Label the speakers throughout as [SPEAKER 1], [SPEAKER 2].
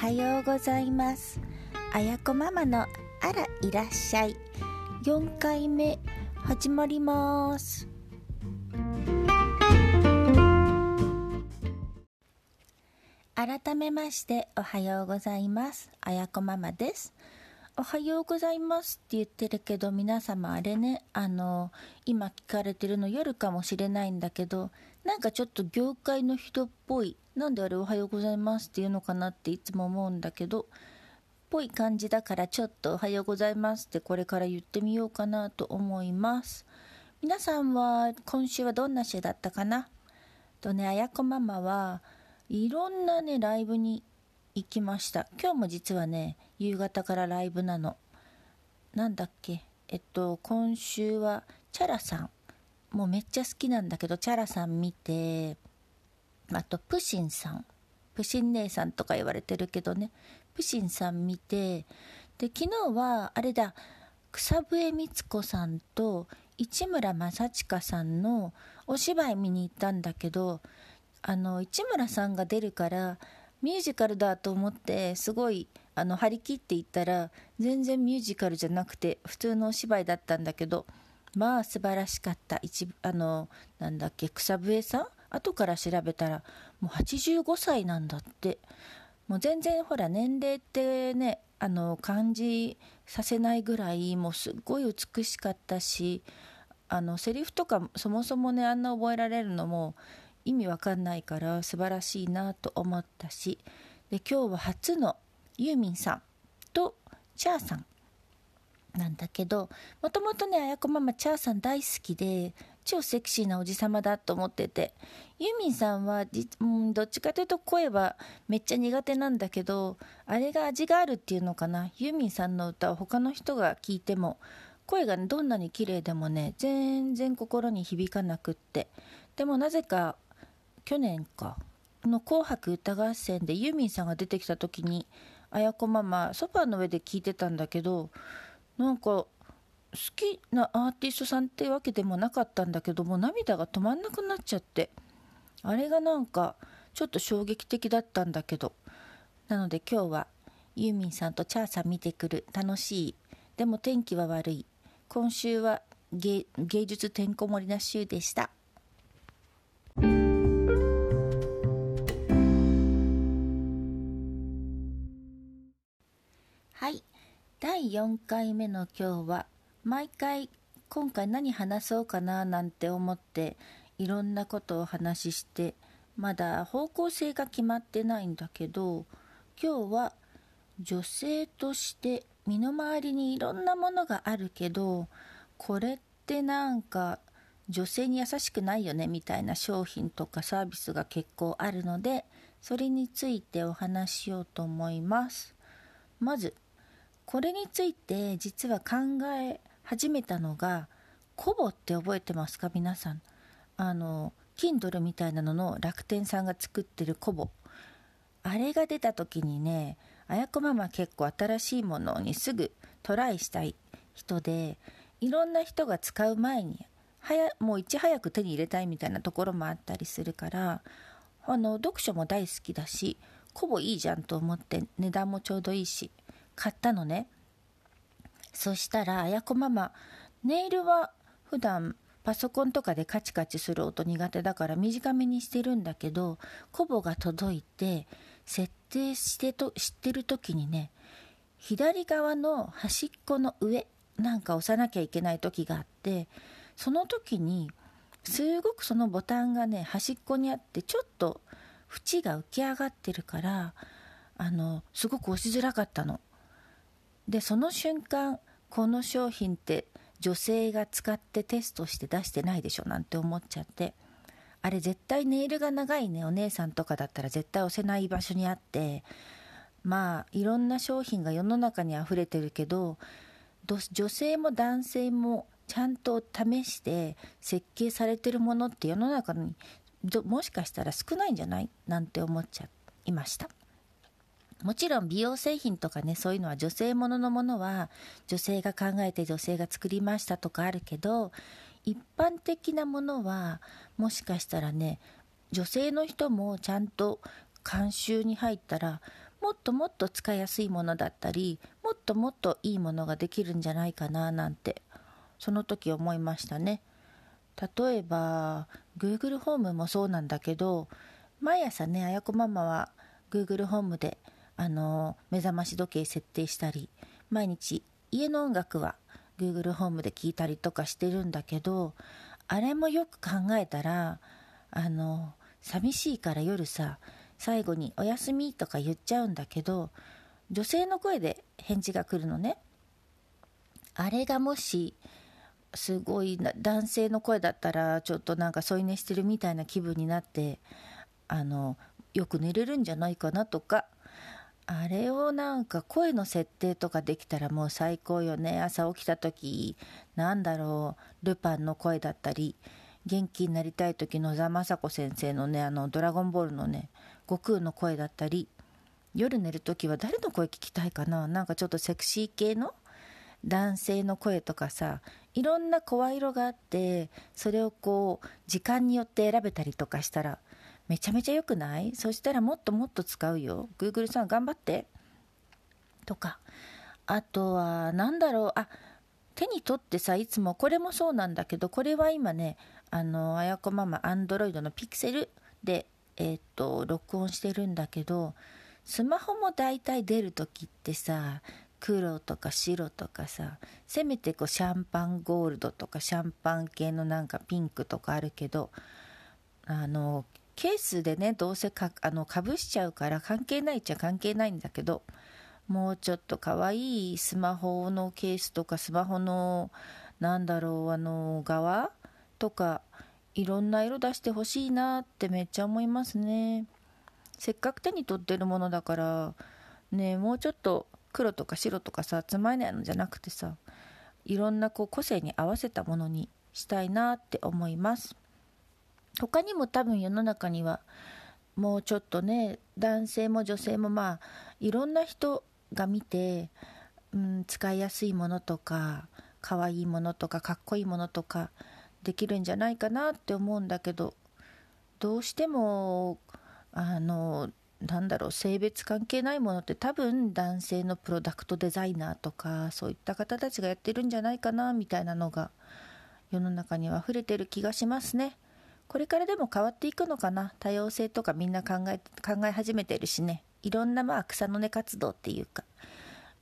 [SPEAKER 1] はようございます。あやこママのあらいらっしゃい。4回目始まります。改めましておはようございます。あやこママです。おはようございますって言ってるけど皆様あれねあの今聞かれてるの夜かもしれないんだけどなんかちょっと業界の人っぽいなんであれおはようございますっていうのかなっていつも思うんだけどぽい感じだからちょっとおはようございますってこれから言ってみようかなと思います。皆さんは今週はどんな週だったかな？とねあやこママはいろんなねライブに行きました。今日も実はね夕方からライブなの。なんだっけ？えっと今週はチャラさん。もうめっちゃ好きなんだけどチャラさん見てあとプシンさん。プシン姉さんとか言われてるけどね。プシンさん見てで昨日はあれだ草笛光子さんと市村正親さんのお芝居見に行ったんだけどあの市村さんが出るからミュージカルだと思ってすごいあの張り切っていったら全然ミュージカルじゃなくて普通のお芝居だったんだけどまあ素晴らしかった一あのなんだっけ草笛さん？後から調べたらもう85歳なんだって。もう全然ほら年齢ってねあの感じさせないぐらいもうすっごい美しかったしあのセリフとかそもそもねあんな覚えられるのも意味わかんないから素晴らしいなと思ったし。で今日は初のユーミンさんとチャーさん。なんだけどもともとねあやこママチャーさん大好きで超セクシーなおじさまだと思ってて。ユーミンさんはうん、どっちかというと声はめっちゃ苦手なんだけどあれが味があるっていうのかな。ユーミンさんの歌を他の人が聴いても声が、ね、どんなに綺麗でもね全然心に響かなくって。でもなぜか去年かの「紅白歌合戦」でユーミンさんが出てきた時にあやこママソファーの上で聞いてたんだけどなんか好きなアーティストさんってわけでもなかったんだけども涙が止まんなくなっちゃってあれがなんかちょっと衝撃的だったんだけど。なので今日はユーミンさんとチャーさん見てくる楽しい。でも天気は悪い。今週は芸術てんこ盛りな週でした。4回目の今日は毎回今回何話そうかななんて思っていろんなことをお話ししてまだ方向性が決まってないんだけど今日は女性として身の回りにいろんなものがあるけどこれってなんか女性に優しくないよねみたいな商品とかサービスが結構あるのでそれについてお話ししようと思います。まずこれについて実は考え始めたのがコボって覚えてますか？皆さん。あの Kindle みたいなのの楽天さんが作ってるコボ。あれが出た時にねあやこママ結構新しいものにすぐトライしたい人でいろんな人が使う前に早もういち早く手に入れたいみたいなところもあったりするからあの読書も大好きだしコボいいじゃんと思って値段もちょうどいいし買ったのねそしたらあやこママネイルは普段パソコンとかでカチカチする音苦手だから短めにしてるんだけどコボが届いて設定してと知ってる時にね左側の端っこの上なんか押さなきゃいけない時があってその時にすごくそのボタンがね端っこにあってちょっと縁が浮き上がってるからあのすごく押しづらかったの。でその瞬間この商品って女性が使ってテストして出してないでしょなんて思っちゃってあれ絶対ネイルが長いねお姉さんとかだったら絶対押せない場所にあってまあいろんな商品が世の中にあふれてるけど女性も男性もちゃんと試して設計されてるものって世の中にもしかしたら少ないんじゃない？なんて思っちゃいました。もちろん美容製品とかねそういうのは女性もののものは女性が考えて女性が作りましたとかあるけど一般的なものはもしかしたらね女性の人もちゃんと監修に入ったらもっともっと使いやすいものだったりもっともっといいものができるんじゃないかななんてその時思いましたね。例えば Google ホームもそうなんだけど毎朝ねあやこママは Google ホームであの目覚まし時計設定したり毎日家の音楽は Google ホームで聞いたりとかしてるんだけどあれもよく考えたらあの寂しいから夜さ最後に「おやすみ」とか言っちゃうんだけど女性の声で返事が来るのね。あれがもしすごい男性の声だったらちょっとなんか添い寝してるみたいな気分になってあのよく寝れるんじゃないかなとかあれをなんか声の設定とかできたらもう最高よね。朝起きた時なんだろう。ルパンの声だったり元気になりたい時野沢雅子先生のねあの「ドラゴンボール」のね悟空の声だったり夜寝る時は誰の声聞きたいかな。なんかちょっとセクシー系の男性の声とかさいろんな声色があってそれをこう時間によって選べたりとかしたらめちゃめちゃ良くない？そしたらもっともっと使うよ。Google さん頑張って。とか。あとは何だろう。あ手に取ってさいつもこれもそうなんだけどこれは今ねあのあやこママアンドロイドのピクセルでえー、っと録音してるんだけどスマホもだいたい出る時ってさ黒とか白とかさせめてこうシャンパンゴールドとかシャンパン系のなんかピンクとかあるけどあのケースでねどうせかあのかぶしちゃうから関係ないっちゃ関係ないんだけどもうちょっとかわいいスマホのケースとかスマホのなんだろうあの側とかいろんな色出してほしいなってめっちゃ思いますね。せっかく手に取ってるものだからねもうちょっと黒とか白とかさつまえないのじゃなくてさいろんなこう個性に合わせたものにしたいなって思います。他にも多分世の中にはもうちょっとね男性も女性もまあいろんな人が見て、うん、使いやすいものとか可愛いものとかかっこいいものとかできるんじゃないかなって思うんだけどどうしてもあのなんだろう性別関係ないものって多分男性のプロダクトデザイナーとかそういった方たちがやってるんじゃないかなみたいなのが世の中には溢れてる気がしますね。これからでも変わっていくのかな？多様性とかみんな考え考え始めてるしね。いろんなまあ草の根活動っていうか。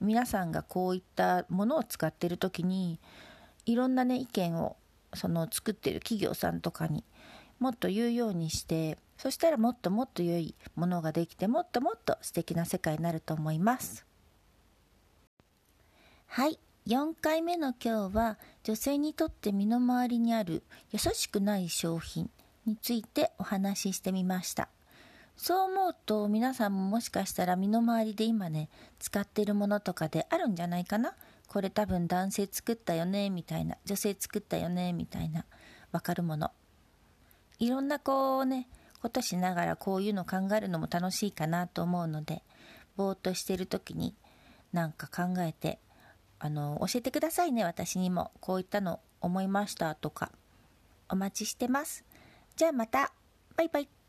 [SPEAKER 1] 皆さんがこういったものを使ってる時にいろんなね意見をその作ってる企業さんとかにもっと言うようにしてそしたらもっともっと良いものができてもっともっと素敵な世界になると思います。はい。4回目の今日は女性にとって身の回りにある優しくない商品についてお話ししてみました。そう思うと皆さんももしかしたら身の回りで今ね使ってるものとかであるんじゃないかな？これ多分男性作ったよねみたいな。女性作ったよねみたいな。分かるもの。いろんなこうねことしながらこういうの考えるのも楽しいかなと思うのでぼーっとしてる時になんか考えてあの教えてくださいね私にも。こういったの思いましたとか。お待ちしてます。じゃあまた。バイバイ。